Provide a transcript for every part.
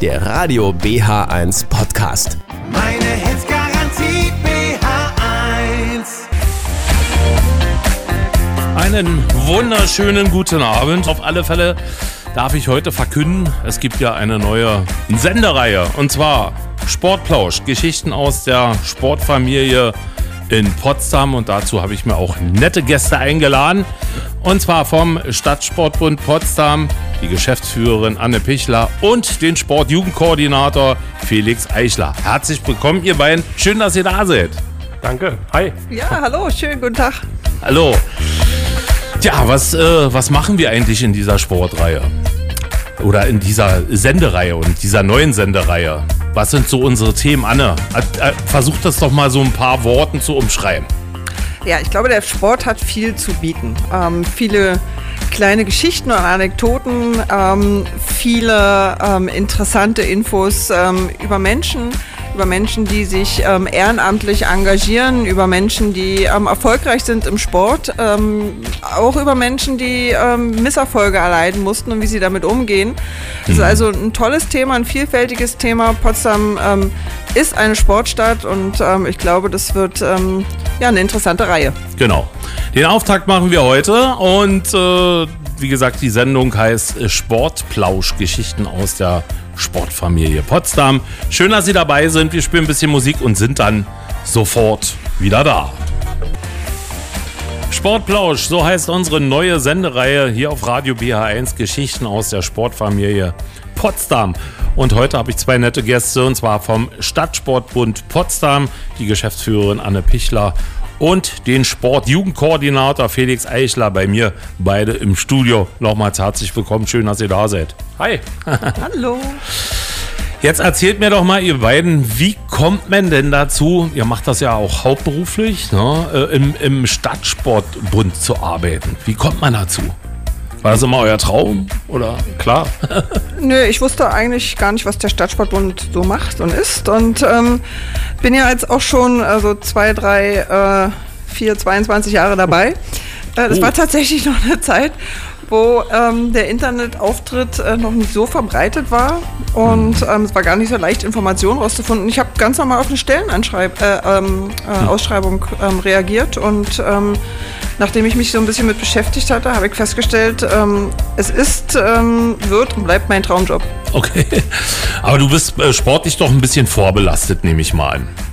der Radio BH1 Podcast. Meine Hits Garantie BH1. Einen wunderschönen guten Abend. Auf alle Fälle darf ich heute verkünden, es gibt ja eine neue Sendereihe. Und zwar Sportplausch, Geschichten aus der Sportfamilie in Potsdam. Und dazu habe ich mir auch nette Gäste eingeladen. Und zwar vom Stadtsportbund Potsdam, die Geschäftsführerin Anne Pichler und den Sportjugendkoordinator Felix Eichler. Herzlich willkommen, ihr beiden. Schön, dass ihr da seid. Danke. Hi. Ja, hallo, schönen guten Tag. Hallo. Tja, was, äh, was machen wir eigentlich in dieser Sportreihe? Oder in dieser Sendereihe und dieser neuen Sendereihe? Was sind so unsere Themen, Anne? Äh, äh, Versucht das doch mal so ein paar Worten zu umschreiben. Ja, ich glaube, der Sport hat viel zu bieten. Ähm, viele kleine Geschichten und Anekdoten, ähm, viele ähm, interessante Infos ähm, über Menschen, über Menschen, die sich ähm, ehrenamtlich engagieren, über Menschen, die ähm, erfolgreich sind im Sport, ähm, auch über Menschen, die ähm, Misserfolge erleiden mussten und wie sie damit umgehen. Das ist also ein tolles Thema, ein vielfältiges Thema. Potsdam ähm, ist eine Sportstadt und ähm, ich glaube, das wird ja eine interessante Reihe. Genau. Den Auftakt machen wir heute und äh, wie gesagt, die Sendung heißt äh, Sportplausch, Geschichten aus der Sportfamilie Potsdam. Schön, dass Sie dabei sind. Wir spielen ein bisschen Musik und sind dann sofort wieder da. Sportplausch, so heißt unsere neue Sendereihe hier auf Radio BH1 Geschichten aus der Sportfamilie Potsdam. Und heute habe ich zwei nette Gäste und zwar vom Stadtsportbund Potsdam, die Geschäftsführerin Anne Pichler und den Sportjugendkoordinator Felix Eichler bei mir, beide im Studio. Nochmals herzlich willkommen, schön, dass ihr da seid. Hi. Hallo. Jetzt erzählt mir doch mal, ihr beiden, wie kommt man denn dazu, ihr macht das ja auch hauptberuflich, ne, äh, im, im Stadtsportbund zu arbeiten? Wie kommt man dazu? War das immer euer Traum? Oder klar? Nö, ich wusste eigentlich gar nicht, was der Stadtsportbund so macht und ist. Und ähm, bin ja jetzt auch schon also zwei, drei, äh, vier, 22 Jahre dabei. Äh, das Oh. war tatsächlich noch eine Zeit, wo ähm, der Internetauftritt äh, noch nicht so verbreitet war und ähm, es war gar nicht so leicht, Informationen rauszufinden. Ich habe ganz normal auf eine Stellenausschreibung äh, ähm, äh, Ausschreibung, ähm, reagiert und ähm, nachdem ich mich so ein bisschen mit beschäftigt hatte, habe ich festgestellt, ähm, es ist, wird und bleibt mein Traumjob. Okay. Aber du bist äh, sportlich doch ein bisschen vorbelastet, nehme ich mal an.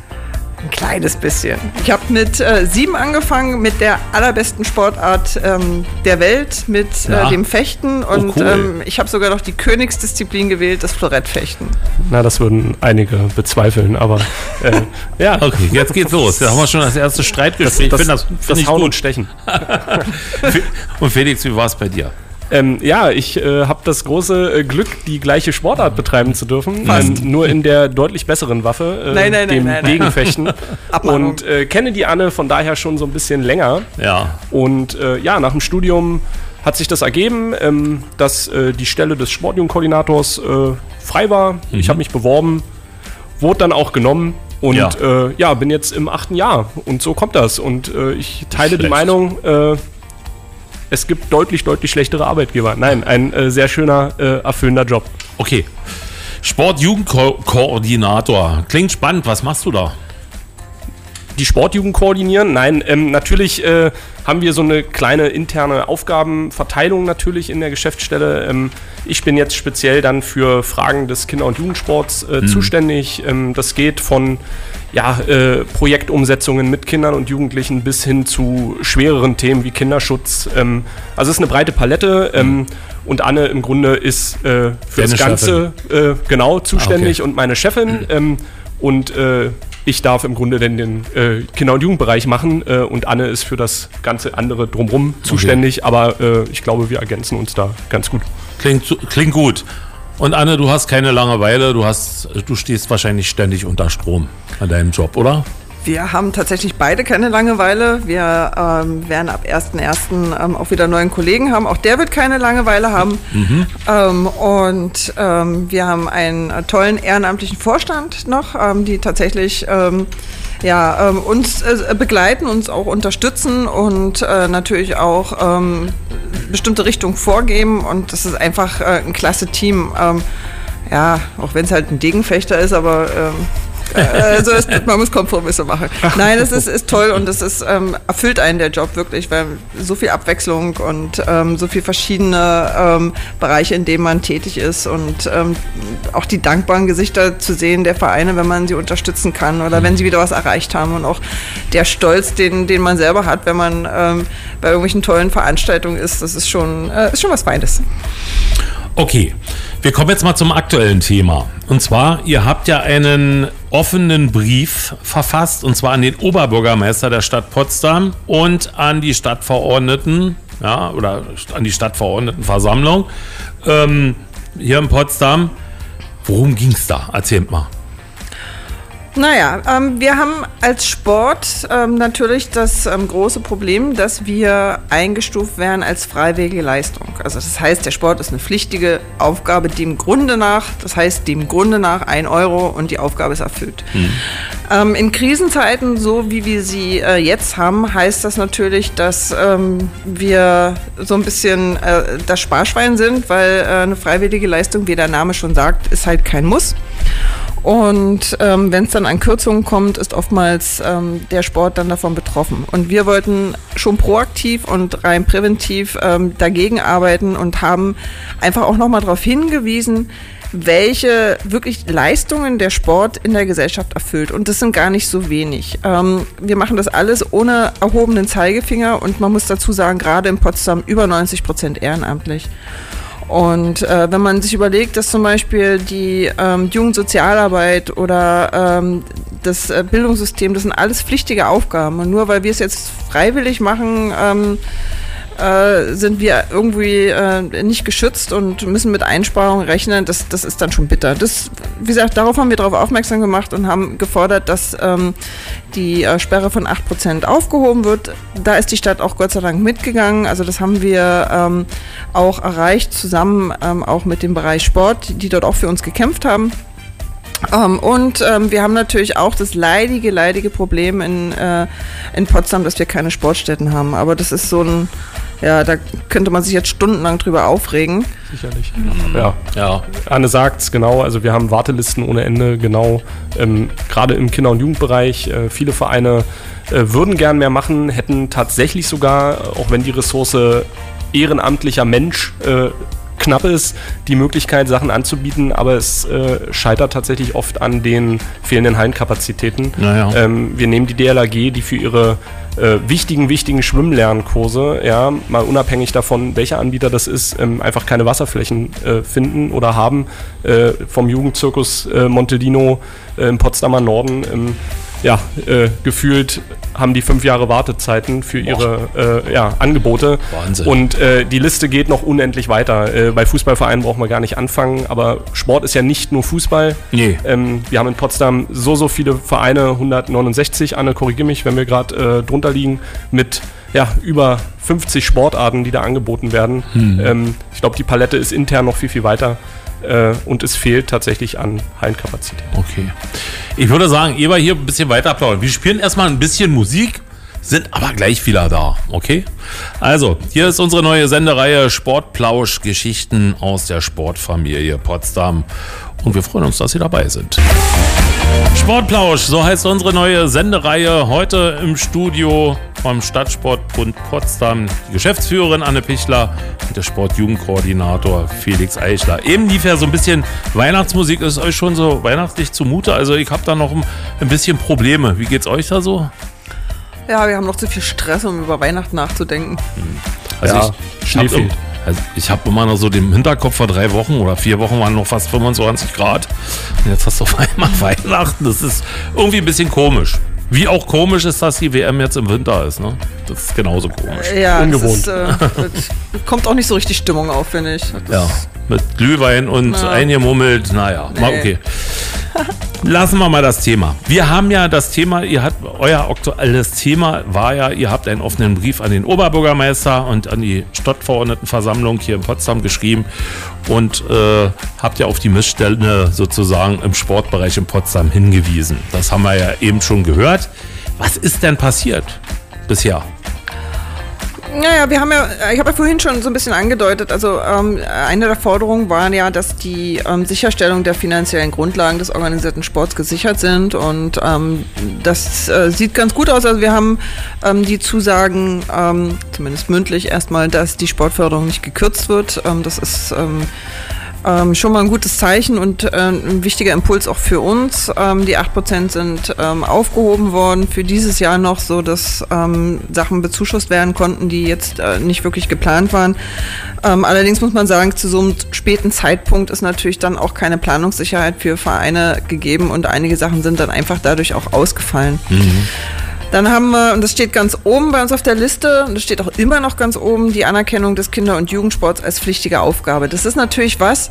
Ein kleines bisschen. Ich habe mit äh, sieben angefangen, mit der allerbesten Sportart ähm, der Welt, mit Ja. äh, dem Fechten. Und cool. ähm, ich habe sogar noch die Königsdisziplin gewählt, das Florettfechten. Na, das würden einige bezweifeln, aber äh, ja. Okay, jetzt geht's los. Da haben wir schon das erste Streitgespräch. Das, ich das, finde das, das, find ich Hauen gut. und Stechen. Und Felix, wie war es bei dir? Ähm, ja, ich äh, habe das große äh, Glück, die gleiche Sportart betreiben zu dürfen. Ähm, nur in der deutlich besseren Waffe, äh, Nein, nein, dem nein. Abmahnung. und äh, kenne die Anne von daher schon so ein bisschen länger. Ja. Und äh, ja, nach dem Studium hat sich das ergeben, ähm, dass äh, die Stelle des Sportjugendkoordinators frei war. Ich habe mich beworben, wurde dann auch genommen und Ja. ja. Bin jetzt im achten Jahr. Und so kommt das. Und ich teile die Schlecht. Meinung, äh, es gibt deutlich, deutlich schlechtere Arbeitgeber. Nein, ein äh, sehr schöner, äh, erfüllender Job. Okay. Sportjugendkoordinator. Klingt spannend. Was machst du da? Die Sportjugend koordinieren. Nein, ähm, natürlich äh, haben wir so eine kleine interne Aufgabenverteilung natürlich in der Geschäftsstelle. Ähm, ich bin jetzt speziell dann für Fragen des Kinder- und Jugendsports äh, zuständig. Ähm, das geht von ja, äh, Projektumsetzungen mit Kindern und Jugendlichen bis hin zu schwereren Themen wie Kinderschutz. Ähm, also es ist eine breite Palette. Ähm, und Anne im Grunde ist äh, für Deine das Ganze äh, genau zuständig okay. und meine Chefin. Ähm, und äh, ich darf im Grunde dann den äh, Kinder- und Jugendbereich machen äh, und Anne ist für das ganze andere drumherum zuständig. Aber äh, ich glaube, wir ergänzen uns da ganz gut. Klingt, klingt gut. Und Anne, du hast keine Langeweile. Du, hast, du stehst wahrscheinlich ständig unter Strom an deinem Job, oder? Wir haben tatsächlich beide keine Langeweile. Wir ähm, werden ab 1.1. Ähm, auch wieder neuen Kollegen haben. Auch der wird keine Langeweile haben. Ähm, und ähm, wir haben einen äh, tollen ehrenamtlichen Vorstand noch, ähm, die tatsächlich ja, uns äh, begleiten, uns auch unterstützen und äh, natürlich auch bestimmte Richtungen vorgeben. Und das ist einfach äh, ein klasse Team. Ja, auch wenn es halt ein Degenfechter ist, aber also es, man muss Kompromisse machen. Nein, es ist, ist toll und es ist, ähm, erfüllt einen der Job wirklich, weil so viel Abwechslung und ähm, so viel verschiedene ähm, Bereiche, in denen man tätig ist und ähm, auch die dankbaren Gesichter zu sehen der Vereine, wenn man sie unterstützen kann oder wenn sie wieder was erreicht haben und auch der Stolz, den, den man selber hat, wenn man ähm, bei irgendwelchen tollen Veranstaltungen ist, das ist schon, äh, ist schon was Feines. Okay, wir kommen jetzt mal zum aktuellen Thema. Und zwar, ihr habt ja einen offenen Brief verfasst, und zwar an den Oberbürgermeister der Stadt Potsdam und an die Stadtverordneten, ja, oder an die Stadtverordnetenversammlung ähm, hier in Potsdam. Worum ging es da? Erzählt mal. Naja, ähm, wir haben als Sport ähm, natürlich das ähm, große Problem, dass wir eingestuft werden als freiwillige Leistung. Also das heißt, der Sport ist eine pflichtige Aufgabe dem Grunde nach, das heißt dem Grunde nach ein Euro und die Aufgabe ist erfüllt. Mhm. in Krisenzeiten, so wie wir sie äh, jetzt haben, heißt das natürlich, dass ähm, wir so ein bisschen äh, das Sparschwein sind, weil äh, eine freiwillige Leistung, wie der Name schon sagt, ist halt kein Muss. Und ähm, wenn es dann an Kürzungen kommt, ist oftmals ähm, der Sport dann davon betroffen. Und wir wollten schon proaktiv und rein präventiv ähm, dagegen arbeiten und haben einfach auch nochmal darauf hingewiesen, welche wirklich Leistungen der Sport in der Gesellschaft erfüllt. Und das sind gar nicht so wenig. Ähm, wir machen das alles ohne erhobenen Zeigefinger und man muss dazu sagen, gerade in Potsdam über 90 Prozent ehrenamtlich. Und äh, wenn man sich überlegt, dass zum Beispiel die ähm, Jugendsozialarbeit oder ähm, das äh, Bildungssystem, das sind alles pflichtige Aufgaben. Und nur weil wir es jetzt freiwillig machen, ähm, äh, sind wir irgendwie äh, nicht geschützt und müssen mit Einsparungen rechnen. Das, das ist dann schon bitter. Das, wie gesagt, darauf haben wir darauf aufmerksam gemacht und haben gefordert, dass ähm, die äh, Sperre von 8% aufgehoben wird. Da ist die Stadt auch Gott sei Dank mitgegangen. Also das haben wir ähm, auch erreicht, zusammen ähm, auch mit dem Bereich Sport, die dort auch für uns gekämpft haben. Um, ähm, und ähm, wir haben natürlich auch das leidige, leidige Problem in, äh, in Potsdam, dass wir keine Sportstätten haben. Aber das ist so ein, ja, da könnte man sich jetzt stundenlang drüber aufregen. Sicherlich. Ja, ja. Anne sagt es genau. Also wir haben Wartelisten ohne Ende, genau. Ähm, Gerade im Kinder- und Jugendbereich. Äh, viele Vereine äh, würden gern mehr machen, hätten tatsächlich sogar, auch wenn die Ressource ehrenamtlicher Mensch äh, knapp ist, die Möglichkeit, Sachen anzubieten, aber es äh, scheitert tatsächlich oft an den fehlenden Hallenkapazitäten. Naja. Ähm, wir nehmen die DLAG, die für ihre äh, wichtigen, wichtigen Schwimmlernkurse, ja, mal unabhängig davon, welcher Anbieter das ist, ähm, einfach keine Wasserflächen äh, finden oder haben. Äh, vom Jugendzirkus äh, Montelino äh, im Potsdamer Norden ähm, ja, äh, gefühlt haben die fünf Jahre Wartezeiten für ihre äh, ja, Angebote. Wahnsinn. Und äh, die Liste geht noch unendlich weiter. Äh, bei Fußballvereinen brauchen wir gar nicht anfangen, aber Sport ist ja nicht nur Fußball. Nee. Ähm, wir haben in Potsdam so, so viele Vereine, 169, Anne, korrigiere mich, wenn wir gerade äh, drunter liegen, mit ja, über 50 Sportarten, die da angeboten werden. Hm. Ähm, ich glaube, die Palette ist intern noch viel, viel weiter äh, und es fehlt tatsächlich an Hallenkapazität. Okay. Ich würde sagen, ihr war hier ein bisschen weiter plaudern. Wir spielen erstmal ein bisschen Musik, sind aber gleich wieder da. Okay? Also, hier ist unsere neue Sendereihe Sportplausch Geschichten aus der Sportfamilie Potsdam. Und wir freuen uns, dass Sie dabei sind. Sportplausch, so heißt unsere neue Sendereihe. Heute im Studio vom Stadtsportbund Potsdam die Geschäftsführerin Anne Pichler und der Sportjugendkoordinator Felix Eichler. Eben lief ja so ein bisschen Weihnachtsmusik. Ist euch schon so weihnachtlich zumute? Also ich habe da noch ein, bisschen Probleme. Wie geht's euch da so? Ja, wir haben noch zu viel Stress, um über Weihnachten nachzudenken. Also Ja, ich, Schnee fehlt. Also ich hab immer noch so den Hinterkopf vor drei Wochen oder vier Wochen waren noch fast 25 Grad. Und jetzt hast du auf einmal Weihnachten. Das ist irgendwie ein bisschen komisch. Wie auch komisch ist, dass die WM jetzt im Winter ist. Ne? Das ist genauso komisch. Ja, Ungewohnt. Das, ist, äh, das kommt auch nicht so richtig Stimmung auf, finde ich. Das Ja, mit Glühwein und Ja. eingemummelt. Naja, mal Nee. okay. Lassen wir mal das Thema. Wir haben ja das Thema, ihr habt, euer aktuelles Thema war ja, ihr habt einen offenen Brief an den Oberbürgermeister und an die Stadtverordnetenversammlung hier in Potsdam geschrieben und äh, habt ja auf die Missstände sozusagen im Sportbereich in Potsdam hingewiesen. Das haben wir ja eben schon gehört. Was ist denn passiert bisher? Naja, wir haben ja, ich habe ja vorhin schon so ein bisschen angedeutet, also ähm, eine der Forderungen war ja, dass die ähm, Sicherstellung der finanziellen Grundlagen des organisierten Sports gesichert sind und ähm, das äh, sieht ganz gut aus. Also wir haben ähm, die Zusagen, ähm, zumindest mündlich erstmal, dass die Sportförderung nicht gekürzt wird. Ähm, das ist ähm, schon mal ein gutes Zeichen und äh, ein wichtiger Impuls auch für uns. Ähm, die 8% sind ähm, aufgehoben worden für dieses Jahr noch, so dass ähm, Sachen bezuschusst werden konnten, die jetzt äh, nicht wirklich geplant waren. Ähm, allerdings muss man sagen, zu so einem späten Zeitpunkt ist natürlich dann auch keine Planungssicherheit für Vereine gegeben und einige Sachen sind dann einfach dadurch auch ausgefallen. Dann haben wir, und das steht ganz oben bei uns auf der Liste, und das steht auch immer noch ganz oben, die Anerkennung des Kinder- und Jugendsports als pflichtige Aufgabe. Das ist natürlich was,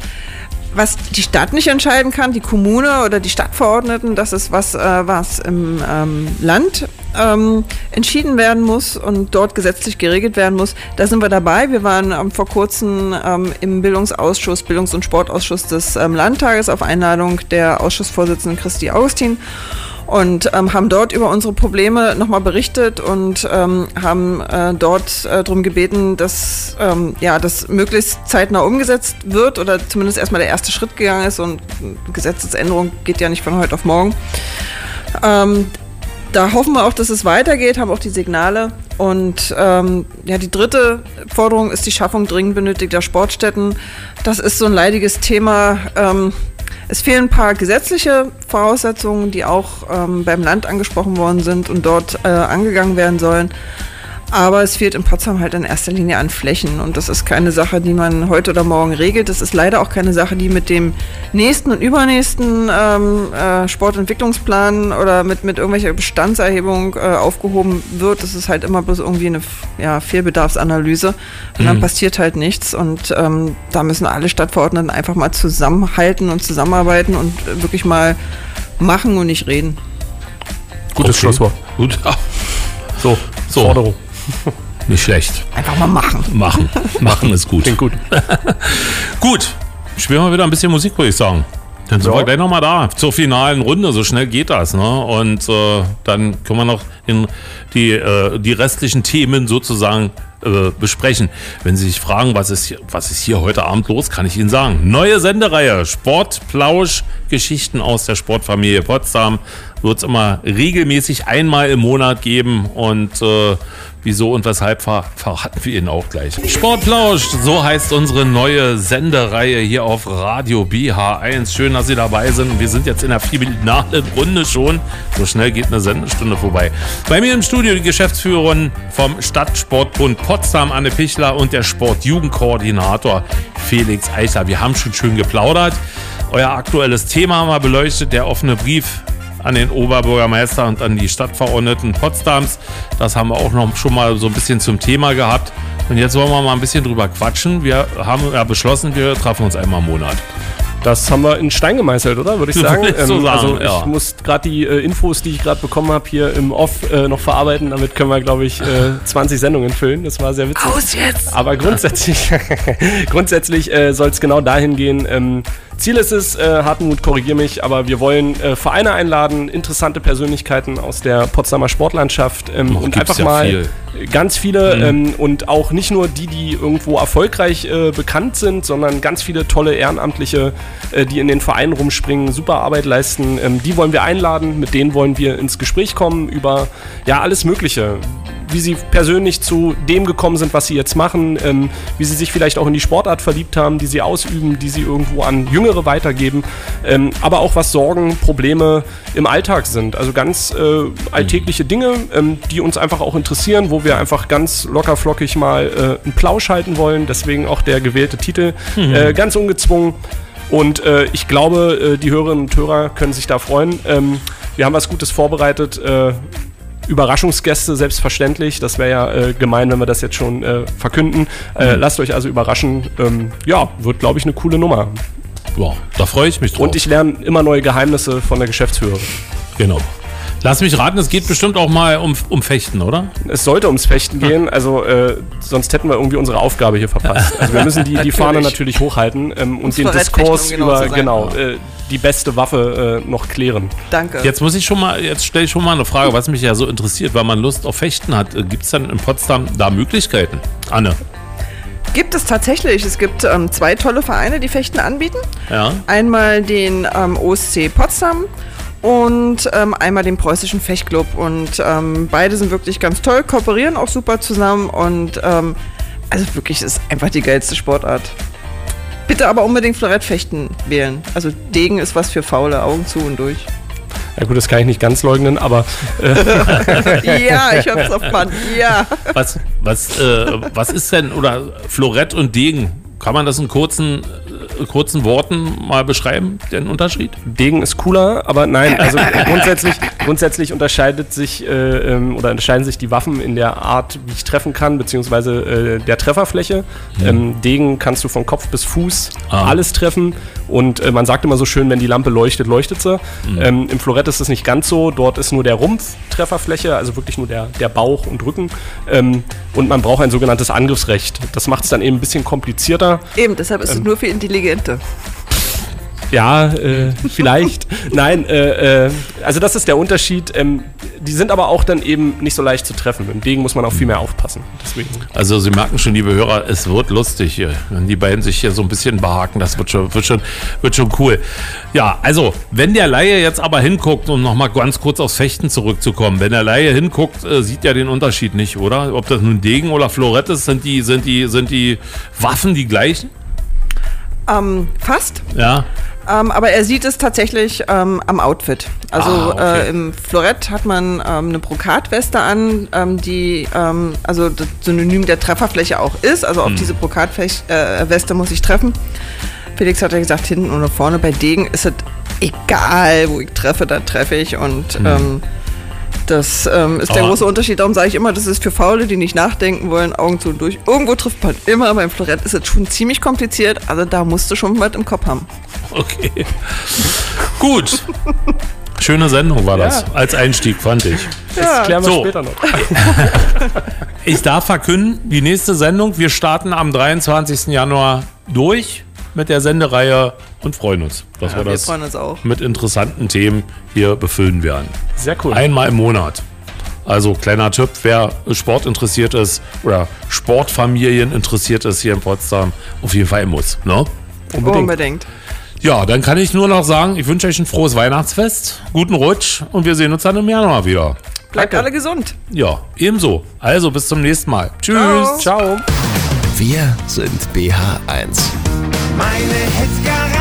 was die Stadt nicht entscheiden kann, die Kommune oder die Stadtverordneten, das ist was, äh, was im ähm, Land ähm, entschieden werden muss und dort gesetzlich geregelt werden muss. Da sind wir dabei. Wir waren ähm, vor kurzem ähm, im Bildungsausschuss, Bildungs- und Sportausschuss des ähm, Landtages auf Einladung der Ausschussvorsitzenden Christi Augustin und ähm, haben dort über unsere Probleme nochmal berichtet und ähm, haben äh, dort äh, darum gebeten, dass ähm, ja, das möglichst zeitnah umgesetzt wird oder zumindest erstmal der erste Schritt gegangen ist und Gesetzesänderung geht ja nicht von heute auf morgen. Ähm, da hoffen wir auch, dass es weitergeht, haben auch die Signale. Und ähm, ja, die dritte Forderung ist die Schaffung dringend benötigter Sportstätten. Das ist so ein leidiges Thema. Es fehlen ein paar gesetzliche Voraussetzungen, die auch ähm, beim Land angesprochen worden sind und dort äh, angegangen werden sollen. Aber es fehlt in Potsdam halt in erster Linie an Flächen. Und das ist keine Sache, die man heute oder morgen regelt. Das ist leider auch keine Sache, die mit dem nächsten und übernächsten ähm, äh, Sportentwicklungsplan oder mit, mit irgendwelcher Bestandserhebung äh, aufgehoben wird. Das ist halt immer bloß irgendwie eine ja, Fehlbedarfsanalyse. Und dann passiert halt nichts. Und ähm, da müssen alle Stadtverordneten einfach mal zusammenhalten und zusammenarbeiten und wirklich mal machen und nicht reden. Gutes Okay. Schlusswort. Gut, ja, So, So. Forderung. nicht schlecht. Einfach mal machen. Machen. Machen ist gut. Klingt gut. Gut, spielen wir wieder ein bisschen Musik, würde ich sagen. Dann sind Ja. wir gleich nochmal da zur finalen Runde. So schnell geht das. Ne? Und äh, dann können wir noch in die, äh, die restlichen Themen sozusagen äh, besprechen. Wenn Sie sich fragen, was ist, hier, was ist hier heute Abend los, kann ich Ihnen sagen. Neue Sendereihe, Sportplausch, Geschichten aus der Sportfamilie Potsdam. Wird es immer regelmäßig einmal im Monat geben. Und äh, wieso und weshalb ver verraten wir Ihnen auch gleich. Sportplausch, so heißt unsere neue Sendereihe hier auf Radio BH1. Schön, dass Sie dabei sind. Wir sind jetzt in der finalen Runde schon. So schnell geht eine Sendestunde vorbei. Bei mir im Studio die Geschäftsführerin vom Stadtsportbund Potsdam, Anne Pichler, und der Sportjugendkoordinator Felix Eichler. Wir haben schon schön geplaudert. Euer aktuelles Thema haben wir beleuchtet, der offene Brief an den Oberbürgermeister und an die Stadtverordneten Potsdams. Das haben wir auch noch schon mal so ein bisschen zum Thema gehabt. Und jetzt wollen wir mal ein bisschen drüber quatschen. Wir haben ja beschlossen, wir treffen uns einmal im Monat. Das haben wir in Stein gemeißelt, oder? Würde ich sagen. Ich so sagen, also ja. ich muss gerade die äh, Infos, die ich gerade bekommen habe, hier im Off äh, noch verarbeiten. Damit können wir, glaube ich, äh, 20 Sendungen füllen. Das war sehr witzig. Aus jetzt! Aber grundsätzlich, grundsätzlich äh, soll es genau dahin gehen. Ähm, Ziel ist es, äh, Hartmut, korrigier mich, aber wir wollen äh, Vereine einladen, interessante Persönlichkeiten aus der Potsdamer Sportlandschaft ähm, und einfach ja mal viel. ganz viele ähm, und auch nicht nur die, die irgendwo erfolgreich äh, bekannt sind, sondern ganz viele tolle Ehrenamtliche, äh, die in den Vereinen rumspringen, super Arbeit leisten. Ähm, die wollen wir einladen, mit denen wollen wir ins Gespräch kommen über ja alles Mögliche wie sie persönlich zu dem gekommen sind, was sie jetzt machen, ähm, wie sie sich vielleicht auch in die Sportart verliebt haben, die sie ausüben, die sie irgendwo an Jüngere weitergeben, ähm, aber auch was Sorgen, Probleme im Alltag sind. Also ganz äh, alltägliche Dinge, ähm, die uns einfach auch interessieren, wo wir einfach ganz locker flockig mal äh, einen Plausch halten wollen. Deswegen auch der gewählte Titel. Äh, ganz ungezwungen. Und äh, ich glaube, äh, die Hörerinnen und Hörer können sich da freuen. Ähm, wir haben was Gutes vorbereitet. Äh, Überraschungsgäste, selbstverständlich. Das wäre ja äh, gemein, wenn wir das jetzt schon äh, verkünden. Äh, Lasst euch also überraschen. Ähm, ja, wird, glaube ich, eine coole Nummer. Ja, da freue ich mich drauf. Und ich lerne immer neue Geheimnisse von der Geschäftsführerin. genau. Lass mich raten, es geht bestimmt auch mal um, um Fechten, oder? Es sollte ums Fechten gehen, also äh, sonst hätten wir irgendwie unsere Aufgabe hier verpasst. Also wir müssen die, die Fahne natürlich hochhalten ähm, und den Diskurs genau über sein. genau äh, die beste Waffe äh, noch klären. Danke. Jetzt muss ich schon mal, jetzt stelle ich schon mal eine Frage, was mich ja so interessiert, weil man Lust auf Fechten hat. Gibt es dann in Potsdam da Möglichkeiten? Anne. Gibt es tatsächlich. Es gibt ähm, zwei tolle Vereine, die Fechten anbieten. Ja. Einmal den ähm, OSC Potsdam und ähm, einmal den preußischen Fechtclub. Und ähm, beide sind wirklich ganz toll, kooperieren auch super zusammen und ähm, also wirklich es ist einfach die geilste Sportart. Bitte aber unbedingt Florettfechten wählen. Also Degen ist was für Faule, Augen zu und durch. Ja gut, das kann ich nicht ganz leugnen, aber Ja, ich hab's auf Band. Ja. Was, was, äh, was ist denn, oder Florett und Degen, kann man das in kurzen, äh, kurzen Worten mal beschreiben, den Unterschied? Degen ist cooler, aber nein, also grundsätzlich, grundsätzlich unterscheidet sich äh, ähm, oder unterscheiden sich die Waffen in der Art, wie ich treffen kann, beziehungsweise äh, der Trefferfläche. Ähm, Degen kannst du von Kopf bis Fuß Ah. alles treffen und äh, man sagt immer so schön, wenn die Lampe leuchtet, leuchtet sie. Ähm, Im Florett ist es nicht ganz so, dort ist nur der Rumpf Trefferfläche, also wirklich nur der, der Bauch und Rücken ähm, und man braucht ein sogenanntes Angriffsrecht. Das macht es dann eben ein bisschen komplizierter. Eben, deshalb ist es nur für Intelligente. Ja, äh, vielleicht. Nein, äh, äh, also das ist der Unterschied. Ähm, die sind aber auch dann eben nicht so leicht zu treffen. Mit dem Degen muss man auch viel mehr aufpassen. Deswegen. Also Sie merken schon, liebe Hörer, es wird lustig hier. Wenn die beiden sich hier so ein bisschen behaken, das wird schon, wird schon, wird schon cool. Ja, also, wenn der Laie jetzt aber hinguckt, um nochmal ganz kurz aufs Fechten zurückzukommen, wenn der Laie hinguckt, äh, sieht er den Unterschied nicht, oder? Ob das nun Degen oder Florett ist, sind die, sind die, sind die Waffen die gleichen? Ähm, fast. Ja. Ähm, aber er sieht es tatsächlich ähm, am Outfit. Also Ah, okay. äh, im Florett hat man ähm, eine Brokatweste an, ähm, die ähm, also das Synonym der Trefferfläche auch ist. Also Hm. auf diese Brokatweste äh, muss ich treffen. Felix hat ja gesagt, hinten oder vorne bei Degen ist es egal, wo ich treffe, da treffe ich. Und Hm. Das ähm, ist der Aber- große Unterschied. Darum sage ich immer, das ist für Faule, die nicht nachdenken wollen, Augen zu und durch. Irgendwo trifft man immer. Beim Florett ist es schon ziemlich kompliziert. Also da musst du schon was im Kopf haben. Okay. Gut. Schöne Sendung war das. Als Einstieg, fand ich. Das klären wir So. später noch. Ich darf verkünden, die nächste Sendung, wir starten am 23. Januar durch mit der Sendereihe und freuen uns, dass wir Wir das freuen uns auch. mit interessanten Themen hier befüllen werden. Sehr cool. Einmal im Monat. Also kleiner Tipp, wer Sport interessiert ist oder Sportfamilien interessiert ist hier in Potsdam, auf jeden Fall muss. Ne? Unbedingt. Unbedingt. Ja, dann kann ich nur noch sagen, ich wünsche euch ein frohes Weihnachtsfest, guten Rutsch und wir sehen uns dann im Januar wieder. Bleibt Danke. alle gesund. Ja, ebenso. Also bis zum nächsten Mal. Tschüss. Ciao. Ciao. Wir sind BH1. Meine Hits.